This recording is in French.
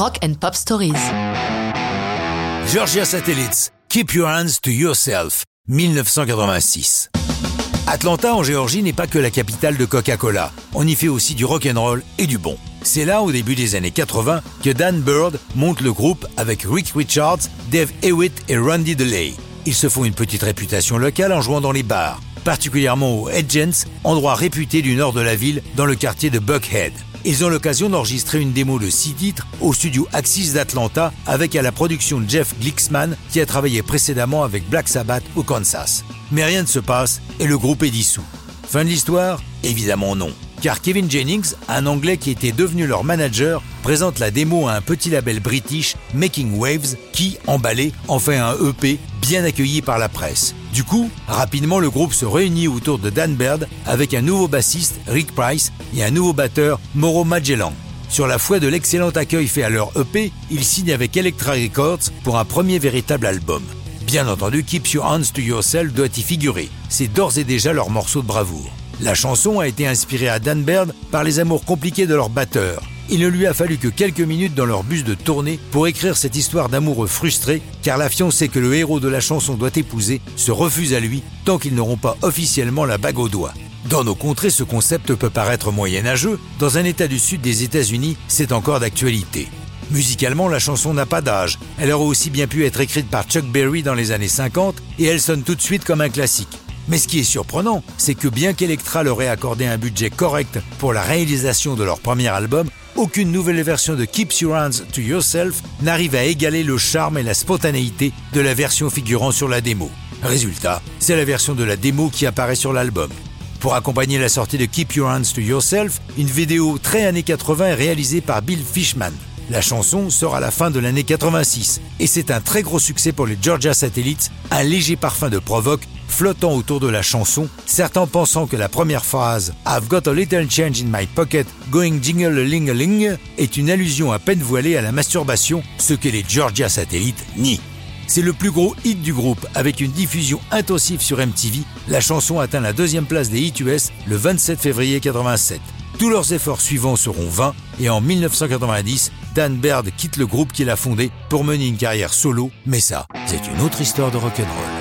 Rock and Pop Stories. Georgia Satellites, Keep Your Hands to Yourself, 1986. Atlanta en Géorgie n'est pas que la capitale de Coca-Cola. On y fait aussi du rock and roll et du bon. C'est là, au début des années 80, que Dan Bird monte le groupe avec Rick Richards, Dave Hewitt et Randy DeLay. Ils se font une petite réputation locale en jouant dans les bars, particulièrement au Edgens, endroit réputé du nord de la ville dans le quartier de Buckhead. Ils ont l'occasion d'enregistrer une démo de six titres au studio Axis d'Atlanta avec à la production Jeff Glixman qui a travaillé précédemment avec Black Sabbath au Kansas. Mais rien ne se passe et le groupe est dissous. Fin de l'histoire? Évidemment non car Kevin Jennings, un Anglais qui était devenu leur manager, présente la démo à un petit label british, Making Waves, qui, emballé, en fait un EP bien accueilli par la presse. Du coup, rapidement le groupe se réunit autour de Dan Baird avec un nouveau bassiste, Rick Price, et un nouveau batteur, Mauro Magellan. Sur la foi de l'excellent accueil fait à leur EP, ils signent avec Elektra Records pour un premier véritable album. Bien entendu, Keep Your Hands to Yourself doit y figurer. C'est d'ores et déjà leur morceau de bravoure. La chanson a été inspirée à Dan Baird par les amours compliqués de leur batteur. Il ne lui a fallu que quelques minutes dans leur bus de tournée pour écrire cette histoire d'amoureux frustrés, car la fiancée que le héros de la chanson doit épouser se refuse à lui tant qu'ils n'auront pas officiellement la bague au doigt. Dans nos contrées, ce concept peut paraître moyenâgeux. Dans un état du sud des États-Unis, c'est encore d'actualité. Musicalement, la chanson n'a pas d'âge. Elle aurait aussi bien pu être écrite par Chuck Berry dans les années 50 et elle sonne tout de suite comme un classique. Mais ce qui est surprenant, c'est que bien qu'Electra leur ait accordé un budget correct pour la réalisation de leur premier album, aucune nouvelle version de Keep Your Hands to Yourself n'arrive à égaler le charme et la spontanéité de la version figurant sur la démo. Résultat, c'est la version de la démo qui apparaît sur l'album. Pour accompagner la sortie de Keep Your Hands to Yourself, une vidéo très années 80 est réalisée par Bill Fishman. La chanson sort à la fin de l'année 86 et c'est un très gros succès pour les Georgia Satellites, un léger parfum de provoque flottant autour de la chanson, certains pensant que la première phrase I've got a little change in my pocket going jingle ling ling est une allusion à peine voilée à la masturbation, ce que les Georgia Satellites nient. C'est le plus gros hit du groupe avec une diffusion intensive sur MTV. La chanson atteint la deuxième place des hits US le 27 février 87. Tous leurs efforts suivants seront vains et en 1990, Dan Baird quitte le groupe qu'il a fondé pour mener une carrière solo, mais ça, c'est une autre histoire de rock'n'roll.